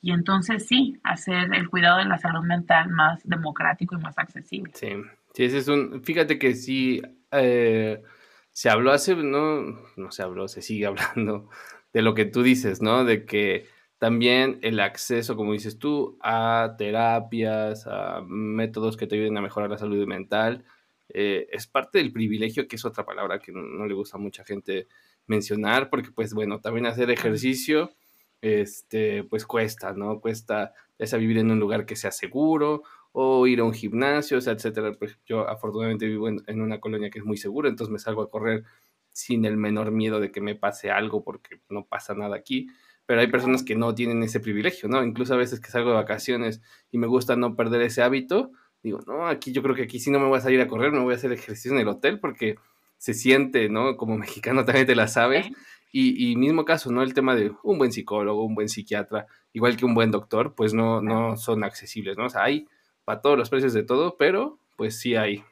y entonces sí, hacer el cuidado de la salud mental más democrático y más accesible. Sí, sí, ese es un, fíjate que sí, eh, se habló hace, no, no se habló, se sigue hablando de lo que tú dices, ¿no? De que también el acceso, como dices tú, a terapias, a métodos que te ayuden a mejorar la salud mental, eh, es parte del privilegio, que es otra palabra que no, le gusta a mucha gente mencionar, porque pues bueno, también hacer ejercicio, este, pues cuesta, ¿no? Cuesta ya sea vivir en un lugar que sea seguro o ir a un gimnasio, o sea, etcétera. Pues yo afortunadamente vivo en, en una colonia que es muy segura, entonces me salgo a correr sin el menor miedo de que me pase algo porque no pasa nada aquí pero hay personas que no tienen ese privilegio, ¿no? Incluso a veces que salgo de vacaciones y me gusta no perder ese hábito, digo, no, aquí yo creo que aquí sí no me voy a salir a correr, me voy a hacer ejercicio en el hotel porque se siente, ¿no? Como mexicano también te la sabes. Y, mismo caso, ¿no? El tema de un buen psicólogo, un buen psiquiatra, igual que un buen doctor, pues no, no son accesibles, ¿no? O sea, hay para todos los precios de todo, pero pues sí hay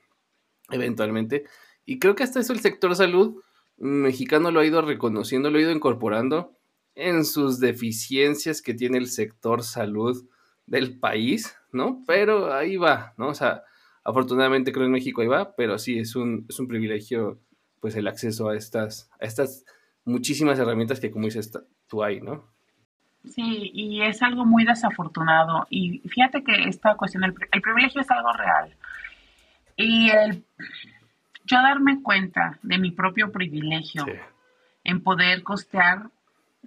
eventualmente. Y creo que hasta eso el sector salud mexicano lo ha ido reconociendo, lo ha ido incorporando en sus deficiencias que tiene el sector salud del país, ¿no? Pero ahí va, ¿no? O sea, afortunadamente creo en México ahí va, pero sí es un, es un privilegio pues el acceso a estas, a estas muchísimas herramientas que como dices tú hay, ¿no? Sí, y es algo muy desafortunado. Y fíjate que esta cuestión, el, privilegio es algo real. Y el yo darme cuenta de mi propio privilegio en poder costear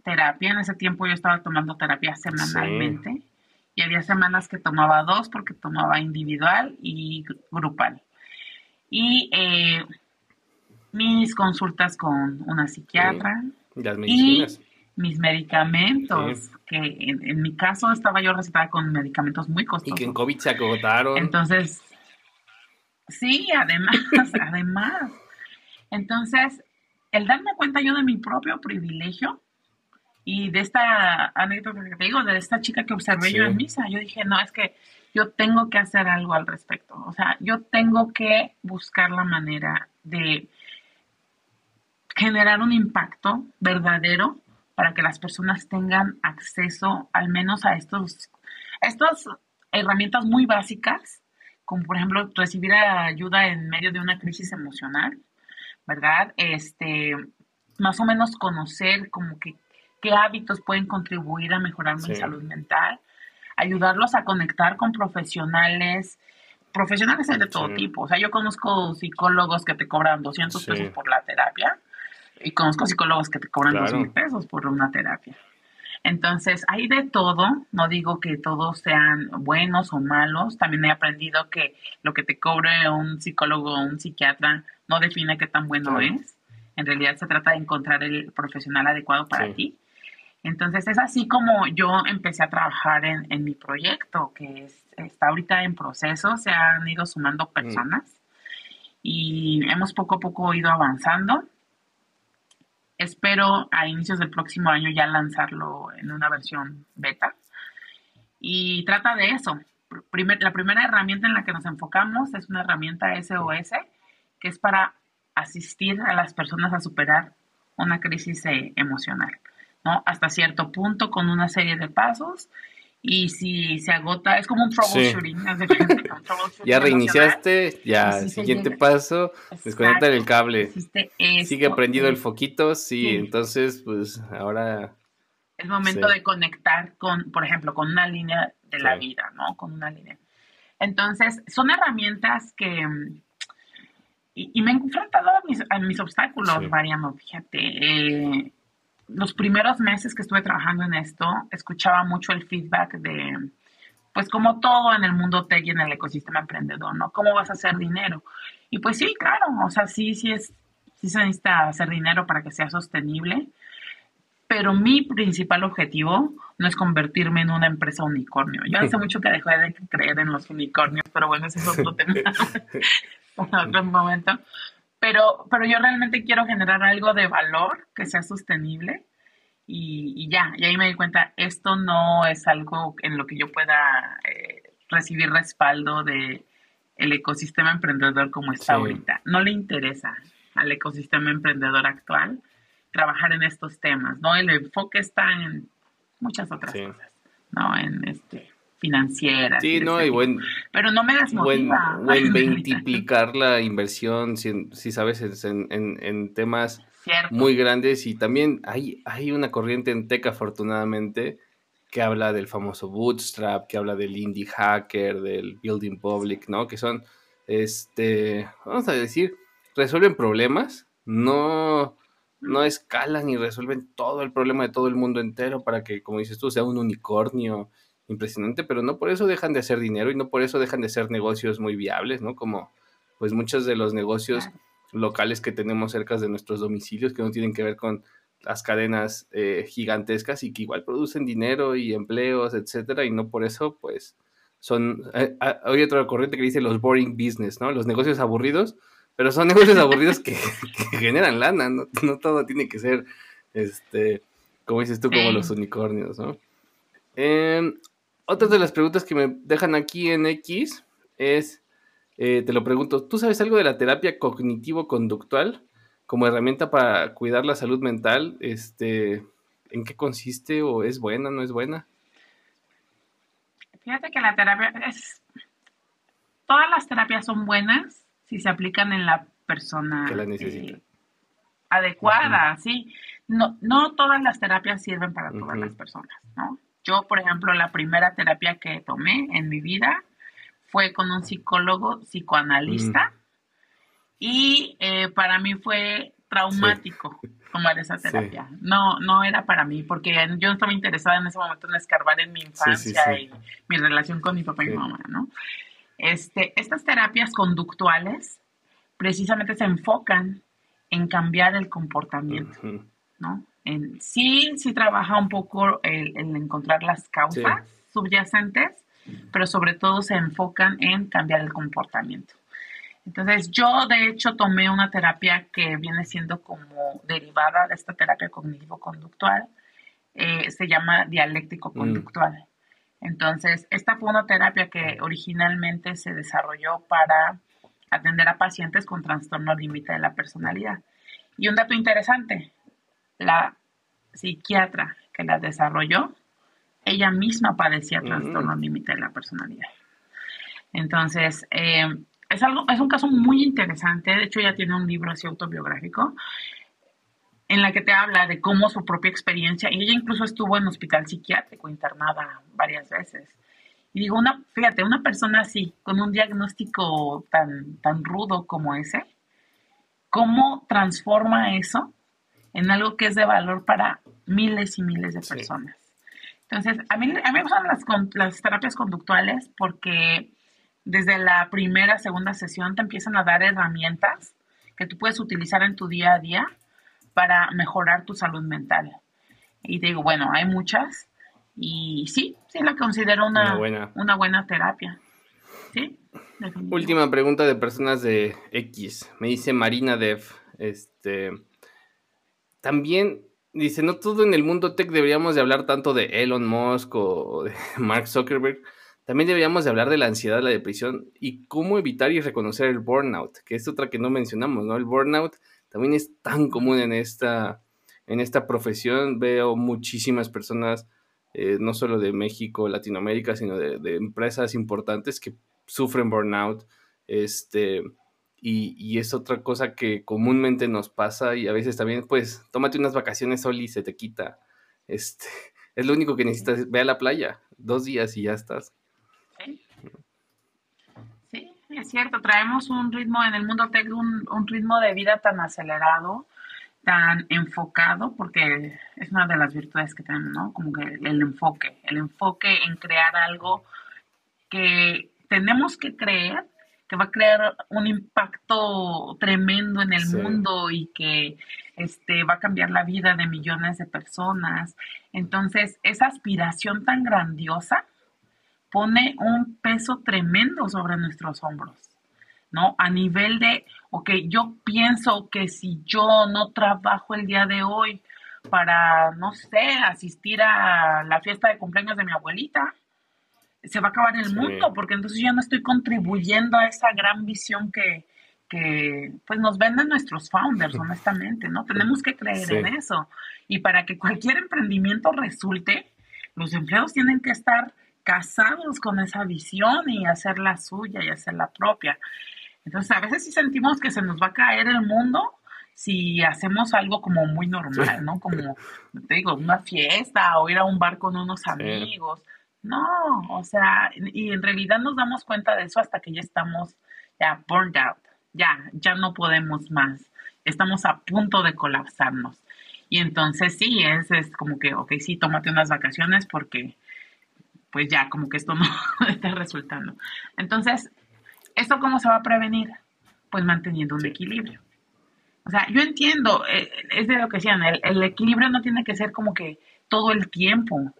terapia. En ese tiempo yo estaba tomando terapia semanalmente y había semanas que tomaba dos porque tomaba individual y grupal. Y eh, mis consultas con una psiquiatra y mis medicamentos, que en, mi caso estaba yo recetada con medicamentos muy costosos. Y que en COVID se agotaron. Entonces, sí, además, además. Entonces, el darme cuenta yo de mi propio privilegio y de esta anécdota que te digo, de esta chica que observé yo en misa, yo dije, no, es que yo tengo que hacer algo al respecto. O sea, yo tengo que buscar la manera de generar un impacto verdadero para que las personas tengan acceso al menos a estos, estas herramientas muy básicas, como por ejemplo recibir ayuda en medio de una crisis emocional, ¿verdad? Este, más o menos conocer como que qué hábitos pueden contribuir a mejorar mi salud mental, ayudarlos a conectar con profesionales, profesionales de todo tipo. O sea, yo conozco psicólogos que te cobran 200 pesos por la terapia y conozco psicólogos que te cobran claro. 2 pesos por una terapia. Entonces, hay de todo, no digo que todos sean buenos o malos, también he aprendido que lo que te cobre un psicólogo o un psiquiatra no define qué tan bueno es. En realidad se trata de encontrar el profesional adecuado para ti. Entonces es así como yo empecé a trabajar en, mi proyecto, que está ahorita en proceso, se han ido sumando personas y hemos poco a poco ido avanzando. Espero a inicios del próximo año ya lanzarlo en una versión beta. Y trata de eso. la primera herramienta en la que nos enfocamos es una herramienta SOS, que es para asistir a las personas a superar una crisis eh, emocional. ¿No? Hasta cierto punto con una serie de pasos y si se agota, es como un troubleshooting. ya reiniciaste, ya, siguiente paso, desconecta el cable. Sigue prendido el foquito, sí, entonces pues ahora... Es momento de conectar con, por ejemplo, con una línea de la vida, ¿no? Con una línea. Entonces, son herramientas que... Y, me he enfrentado a mis, a mis obstáculos, Mariano, fíjate. Eh, los primeros meses que estuve trabajando en esto, escuchaba mucho el feedback de, pues como todo en el mundo tech y en el ecosistema emprendedor, ¿no? ¿Cómo vas a hacer dinero? Y pues sí, claro, o sea, sí, sí es, sí se necesita hacer dinero para que sea sostenible, pero mi principal objetivo no es convertirme en una empresa unicornio. Yo hace mucho que dejé de creer en los unicornios, pero bueno, ese es otro tema, otro momento. Pero, pero yo realmente quiero generar algo de valor que sea sostenible y, ya, y ahí me di cuenta, esto no es algo en lo que yo pueda eh, recibir respaldo de el ecosistema emprendedor como está ahorita. No le interesa al ecosistema emprendedor actual trabajar en estos temas, ¿no? El enfoque está en muchas otras cosas, ¿no? En este financieras. Sí, no, y buen, pero no me desmotiva. Buen, buen multiplicar la inversión, si, si sabes, en, en, en temas muy grandes y también hay, hay una corriente en tech afortunadamente que habla del famoso bootstrap, que habla del indie hacker, del building public, ¿no? Que son, este, vamos a decir, resuelven problemas, no, no escalan y resuelven todo el problema de todo el mundo entero para que, como dices tú, sea un unicornio impresionante, pero no por eso dejan de hacer dinero y no por eso dejan de ser negocios muy viables, ¿no? Como, pues muchos de los negocios locales que tenemos cerca de nuestros domicilios que no tienen que ver con las cadenas eh, gigantescas y que igual producen dinero y empleos, etcétera, y no por eso, pues, son. Eh, ah, hay otra corriente que dice los boring business, ¿no? Los negocios aburridos, pero son negocios aburridos que, generan lana, ¿no? no todo tiene que ser, este, como dices tú, como los unicornios, ¿no? Eh, otra de las preguntas que me dejan aquí en X es eh, te lo pregunto, ¿tú sabes algo de la terapia cognitivo-conductual como herramienta para cuidar la salud mental? Este, ¿En qué consiste o es buena, no es buena? Fíjate que la terapia es... Todas las terapias son buenas si se aplican en la persona que la necesita. Eh, adecuada, sí. No, no todas las terapias sirven para todas las personas, ¿no? Yo, por ejemplo, la primera terapia que tomé en mi vida fue con un psicólogo psicoanalista y eh, para mí fue traumático tomar esa terapia. No, no era para mí, porque yo estaba interesada en ese momento en escarbar en mi infancia y mi relación con mi papá y mi mamá, ¿no? Este, estas terapias conductuales precisamente se enfocan en cambiar el comportamiento, ¿no? En, sí, sí trabaja un poco el, encontrar las causas subyacentes, pero sobre todo se enfocan en cambiar el comportamiento. Entonces, yo de hecho tomé una terapia que viene siendo como derivada de esta terapia cognitivo-conductual, eh, se llama dialéctico-conductual. Mm. Entonces, esta fue una terapia que originalmente se desarrolló para atender a pacientes con trastorno límite de la personalidad. Y un dato interesante, la psiquiatra que la desarrolló ella misma padecía mm. trastorno límite de la personalidad. Entonces, eh, es, algo, es un caso muy interesante. De hecho, ella tiene un libro así autobiográfico en la que te habla de cómo su propia experiencia, y ella incluso estuvo en hospital psiquiátrico internada varias veces. Y digo, una, fíjate, una persona así, con un diagnóstico tan, tan rudo como ese, ¿cómo transforma eso en algo que es de valor para miles y miles de personas? Entonces, a mí, a mí me gustan las, las terapias conductuales porque desde la primera, segunda sesión te empiezan a dar herramientas que tú puedes utilizar en tu día a día para mejorar tu salud mental. Y te digo, bueno, hay muchas y sí, sí la considero una, buena. una buena terapia. Sí, Última pregunta de personas de X. Me dice Marina Dev, este, también dice, no todo en el mundo tech deberíamos de hablar tanto de Elon Musk o de Mark Zuckerberg. También deberíamos de hablar de la ansiedad, la depresión y cómo evitar y reconocer el burnout, que es otra que no mencionamos, ¿no? El burnout también es tan común en esta, en esta profesión. Veo muchísimas personas, eh, no solo de México, Latinoamérica, sino de, de empresas importantes que sufren burnout. Este, y, es otra cosa que comúnmente nos pasa y a veces también, pues, tómate unas vacaciones, Sol, y se te quita. Este, es lo único que necesitas, ve a la playa, dos días y ya estás. Sí, es cierto, traemos un ritmo en el mundo tech, un, un ritmo de vida tan acelerado, tan enfocado, porque es una de las virtudes que tenemos, ¿no? Como que el enfoque, el enfoque en crear algo que tenemos que creer que va a crear un impacto tremendo en el mundo y que este, va a cambiar la vida de millones de personas. Entonces, esa aspiración tan grandiosa pone un peso tremendo sobre nuestros hombros. ¿no? A nivel de, ok, yo pienso que si yo no trabajo el día de hoy para, no sé, asistir a la fiesta de cumpleaños de mi abuelita, se va a acabar el mundo, porque entonces yo no estoy contribuyendo a esa gran visión que, que pues nos venden nuestros founders, honestamente, ¿no? Tenemos que creer en eso. Y para que cualquier emprendimiento resulte, los empleados tienen que estar casados con esa visión y hacer la suya y hacer la propia. Entonces, a veces sí sentimos que se nos va a caer el mundo si hacemos algo como muy normal, ¿no? Como, te digo, una fiesta o ir a un bar con unos amigos. No, o sea, y en realidad nos damos cuenta de eso hasta que ya estamos ya burned out, ya, ya no podemos más, estamos a punto de colapsarnos. Y entonces sí, es, es como que, ok, sí, tómate unas vacaciones porque pues ya como que esto no está resultando. Entonces, ¿esto cómo se va a prevenir? Pues manteniendo un equilibrio. O sea, yo entiendo, eh, es de lo que decían, el, equilibrio no tiene que ser como que todo el tiempo.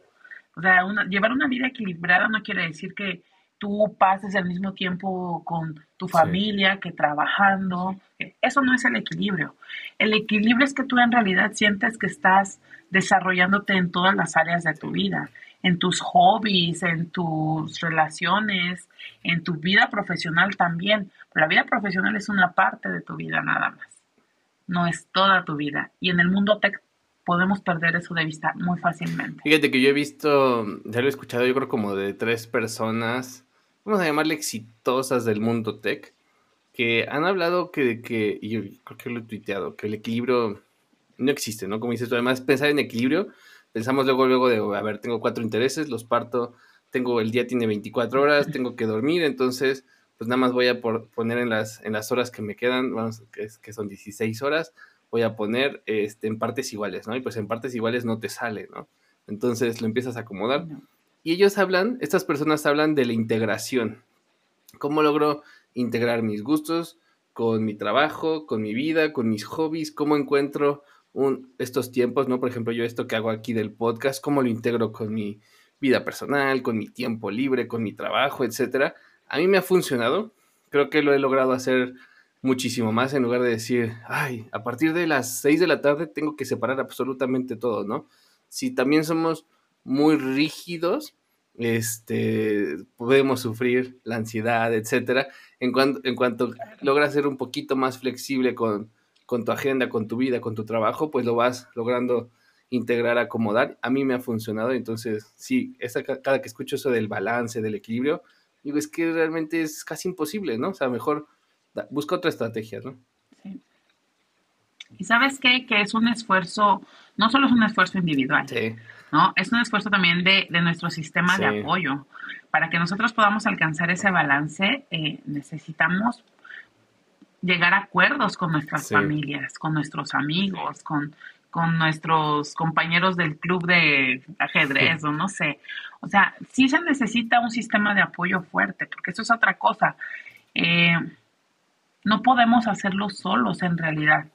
O sea, llevar una vida equilibrada no quiere decir que tú pases el mismo tiempo con tu familia que trabajando. Eso no es el equilibrio. El equilibrio es que tú en realidad sientes que estás desarrollándote en todas las áreas de tu vida en tus hobbies, en tus relaciones, en tu vida profesional también. la vida profesional es una parte de tu vida nada más, no es toda tu vida. Y en el mundo tech podemos perder eso de vista muy fácilmente. Fíjate que yo he visto, ya lo he escuchado, yo creo como de tres personas, vamos a llamarle exitosas del mundo tech, que han hablado que, que y yo creo que lo he tuiteado, que el equilibrio no existe, ¿no? Como dices tú, además pensar en equilibrio pensamos luego, luego de, a ver, tengo cuatro intereses, los parto, tengo, el día tiene 24 horas, tengo que dormir, entonces, pues nada más voy a poner en las, en las horas que me quedan, vamos, que, que son 16 horas, voy a poner este, en partes iguales, ¿no? Y pues en partes iguales no te sale, ¿no? Entonces lo empiezas a acomodar. Y ellos hablan, estas personas hablan de la integración. ¿Cómo logro integrar mis gustos con mi trabajo, con mi vida, con mis hobbies? ¿Cómo encuentro estos tiempos, ¿no? Por ejemplo, yo esto que hago aquí del podcast, cómo lo integro con mi vida personal, con mi tiempo libre, con mi trabajo, etcétera. A mí me ha funcionado. Creo que lo he logrado hacer muchísimo más en lugar de decir, ay, a partir de las 6 de la tarde tengo que separar absolutamente todo, ¿no? Si también somos muy rígidos, este, podemos sufrir la ansiedad, etcétera. En cuanto, en cuanto logras ser un poquito más flexible con, con tu agenda, con tu vida, con tu trabajo, pues lo vas logrando integrar, acomodar. A mí me ha funcionado, entonces sí, esa, cada que escucho eso del balance, del equilibrio, digo, es que realmente es casi imposible, ¿no? O sea, mejor busca otra estrategia, ¿no? Sí. Y sabes qué? Que es un esfuerzo, no solo es un esfuerzo individual, sí. ¿no? Es un esfuerzo también de, de nuestro sistema de apoyo. Para que nosotros podamos alcanzar ese balance, eh, necesitamos llegar a acuerdos con nuestras familias, con nuestros amigos, con, con nuestros compañeros del club de ajedrez o no sé. O sea, sí se necesita un sistema de apoyo fuerte, porque eso es otra cosa. Eh, no podemos hacerlo solos en realidad.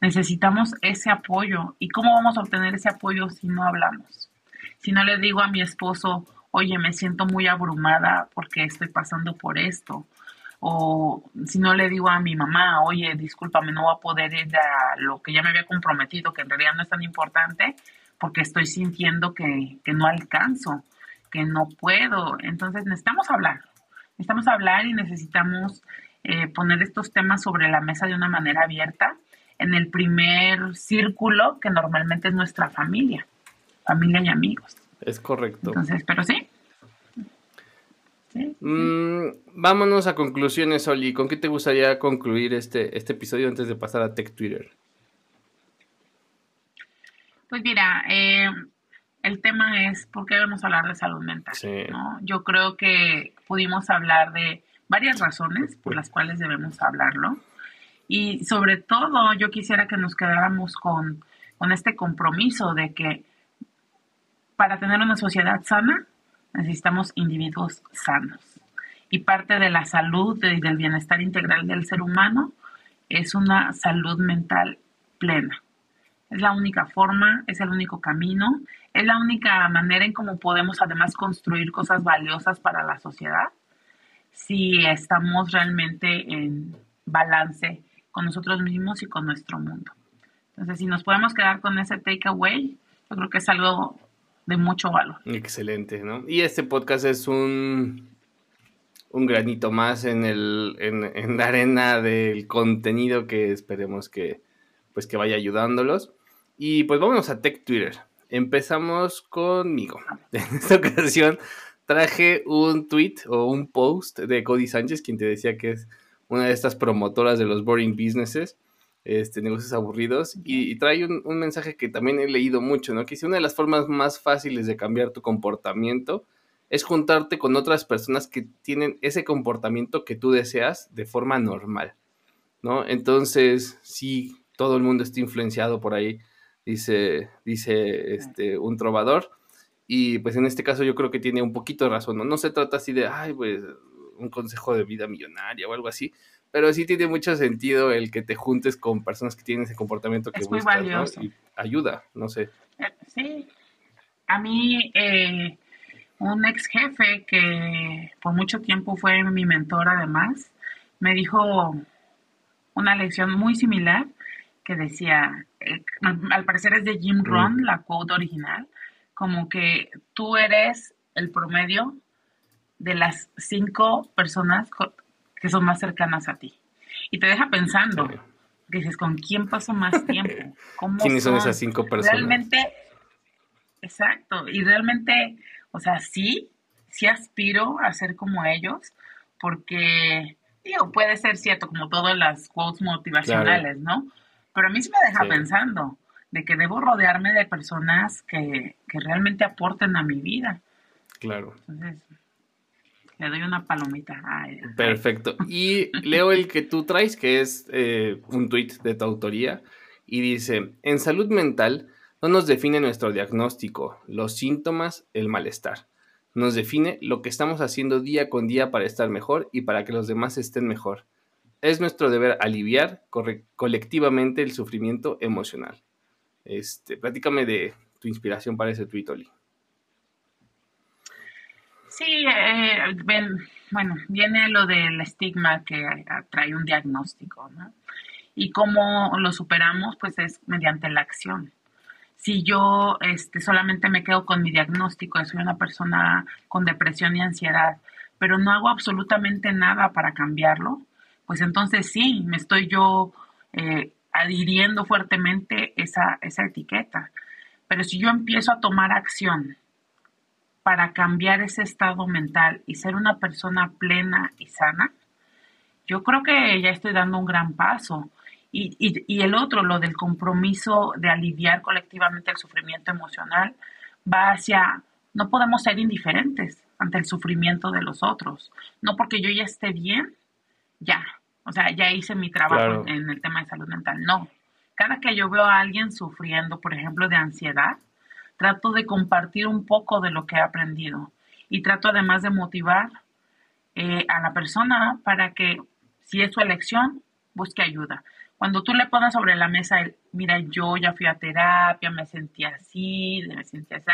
Necesitamos ese apoyo. ¿Y cómo vamos a obtener ese apoyo si no hablamos? Si no le digo a mi esposo, oye, me siento muy abrumada porque estoy pasando por esto o si no le digo a mi mamá, oye, discúlpame, no voy a poder ir a lo que ya me había comprometido, que en realidad no es tan importante, porque estoy sintiendo que, no alcanzo, que no puedo. Entonces necesitamos hablar, necesitamos hablar y necesitamos eh, poner estos temas sobre la mesa de una manera abierta en el primer círculo que normalmente es nuestra familia, familia y amigos. Es correcto. Entonces, pero sí, Mm, vámonos a conclusiones, Oli. ¿Con qué te gustaría concluir este, este episodio antes de pasar a Tech Twitter? Pues mira, eh, el tema es por qué debemos hablar de salud mental. Yo creo que pudimos hablar de varias razones por las cuales debemos hablarlo. Y sobre todo, yo quisiera que nos quedáramos con, con este compromiso de que para tener una sociedad sana, necesitamos individuos sanos. Y parte de la salud y del bienestar integral del ser humano es una salud mental plena. Es la única forma, es el único camino, es la única manera en cómo podemos además construir cosas valiosas para la sociedad si estamos realmente en balance con nosotros mismos y con nuestro mundo. Entonces, si nos podemos quedar con ese takeaway, yo creo que es algo de mucho valor. Excelente, ¿no? Y este podcast es un, un granito más en, el, en, la arena del contenido que esperemos que, pues, que vaya ayudándolos. Y pues vámonos a Tech Twitter. Empezamos conmigo. En esta ocasión traje un tweet o un post de Cody Sánchez, quien te decía que es una de estas promotoras de los boring businesses, este, negocios aburridos, y, trae un, mensaje que también he leído mucho, ¿no? Que dice, una de las formas más fáciles de cambiar tu comportamiento es juntarte con otras personas que tienen ese comportamiento que tú deseas de forma normal, ¿no? Entonces, sí, todo el mundo está influenciado por ahí, dice, dice este, un trovador, y pues en este caso yo creo que tiene un poquito de razón, ¿no? No se trata así de, ay, pues, un consejo de vida millonaria o algo así, pero sí tiene mucho sentido el que te juntes con personas que tienen ese comportamiento que es muy valioso. Y ayuda, no sé. Eh, sí, a mí eh, un ex jefe que por mucho tiempo fue mi mentor además, me dijo una lección muy similar que decía, eh, al parecer es de Jim Rohn, la quote original, como que tú eres el promedio de las cinco personas que son más cercanas a ti. Y te deja pensando, dices, ¿con quién paso más tiempo? ¿Quiénes son? esas cinco personas? Realmente, exacto, y realmente, o sea, sí, sí aspiro a ser como ellos, porque, digo, puede ser cierto, como todas las quotes motivacionales, ¿no? Pero a mí sí me deja pensando de que debo rodearme de personas que, que realmente aporten a mi vida. Claro. Entonces, le doy una palomita. Perfecto. Y leo el que tú traes, que es eh, un tuit de tu autoría, y dice, en salud mental no nos define nuestro diagnóstico, los síntomas, el malestar. Nos define lo que estamos haciendo día con día para estar mejor y para que los demás estén mejor. Es nuestro deber aliviar colectivamente el sufrimiento emocional. Este, platícame de tu inspiración para ese tuit, Oli. Sí, eh, bueno, viene lo del estigma que trae un diagnóstico, ¿no? Y cómo lo superamos, pues es mediante la acción. Si yo este, solamente me quedo con mi diagnóstico, soy una persona con depresión y ansiedad, pero no hago absolutamente nada para cambiarlo, pues entonces sí, me estoy yo eh, adhiriendo fuertemente esa, esa etiqueta. Pero si yo empiezo a tomar acción para cambiar ese estado mental y ser una persona plena y sana, yo creo que ya estoy dando un gran paso. Y, y, el otro, lo del compromiso de aliviar colectivamente el sufrimiento emocional, va hacia, no podemos ser indiferentes ante el sufrimiento de los otros. No porque yo ya esté bien, ya, o sea, ya hice mi trabajo en el tema de salud mental. No, cada que yo veo a alguien sufriendo, por ejemplo, de ansiedad, trato de compartir un poco de lo que he aprendido y trato además de motivar eh, a la persona para que, si es su elección, busque ayuda. Cuando tú le pones sobre la mesa el, mira, yo ya fui a terapia, me sentí así, me sentí así,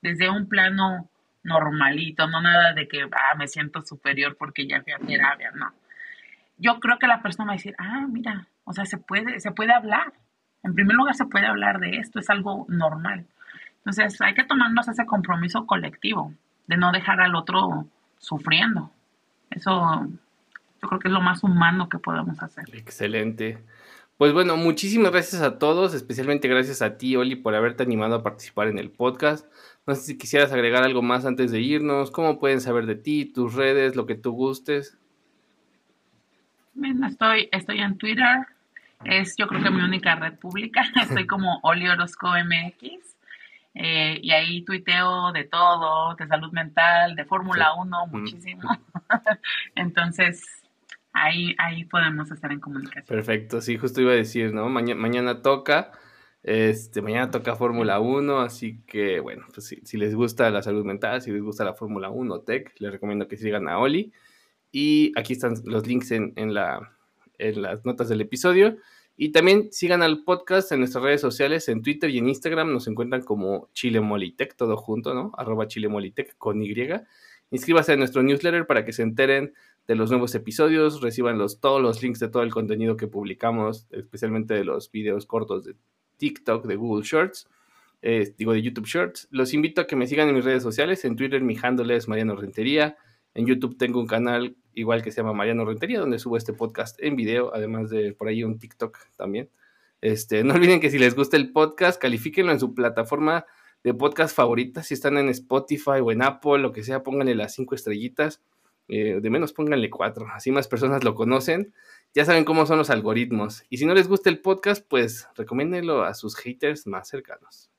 desde un plano normalito, no nada de que, ah, me siento superior porque ya fui a terapia, no. Yo creo que la persona va a decir, ah, mira, o sea, se puede, se puede hablar. En primer lugar, se puede hablar de esto, es algo normal. Entonces hay que tomarnos ese compromiso colectivo de no dejar al otro sufriendo. Eso yo creo que es lo más humano que podemos hacer. Excelente. Pues bueno, muchísimas gracias a todos, especialmente gracias a ti, Oli, por haberte animado a participar en el podcast. No sé si quisieras agregar algo más antes de irnos, cómo pueden saber de ti, tus redes, lo que tú gustes. Estoy, estoy en Twitter, es yo creo que mi única red pública, estoy como Oli Orozco MX eh, y ahí tuiteo de todo, de salud mental, de Fórmula 1, muchísimo. Entonces, ahí, ahí podemos estar en comunicación. Perfecto, sí, justo iba a decir, ¿no? mañana toca, este, mañana toca Fórmula 1, así que, bueno, pues si, si, les gusta la salud mental, si les gusta la Fórmula 1 Tech, les recomiendo que sigan a Oli. Y aquí están los links en, en, la, en las notas del episodio. Y también sigan al podcast en nuestras redes sociales, en Twitter y en Instagram. Nos encuentran como Chile Molitech, todo junto, ¿no? Arroba Chile Molitech con Y. Inscríbase a nuestro newsletter para que se enteren de los nuevos episodios, reciban los, todos los links de todo el contenido que publicamos, especialmente de los videos cortos de TikTok, de Google Shorts, eh, digo de YouTube Shorts. Los invito a que me sigan en mis redes sociales, en Twitter mi handle es Mariano Rentería, en YouTube tengo un canal igual que se llama Mariano Rentería, donde subo este podcast en video, además de por ahí un TikTok también. Este, no olviden que si les gusta el podcast, califíquenlo en su plataforma de podcast favorita. Si están en Spotify o en Apple, lo que sea, pónganle las cinco estrellitas. Eh, de menos pónganle cuatro, así más personas lo conocen. Ya saben cómo son los algoritmos. Y si no les gusta el podcast, pues recomiéndenlo a sus haters más cercanos.